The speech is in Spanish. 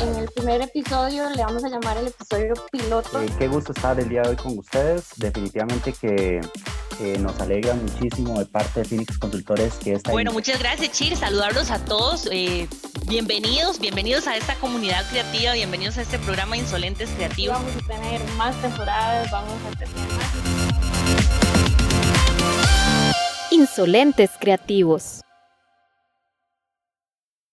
en el primer episodio, le vamos a llamar el episodio piloto. Eh, qué gusto estar el día de hoy con ustedes. Definitivamente que nos alegra muchísimo de parte de Phoenix Consultores que esta... Bueno, muchas gracias, Chir. Saludarlos a todos. Eh, bienvenidos, bienvenidos a esta comunidad creativa, bienvenidos a este programa Insolentes Creativos. Vamos a tener más temporadas, vamos a tener más... Insolentes Creativos.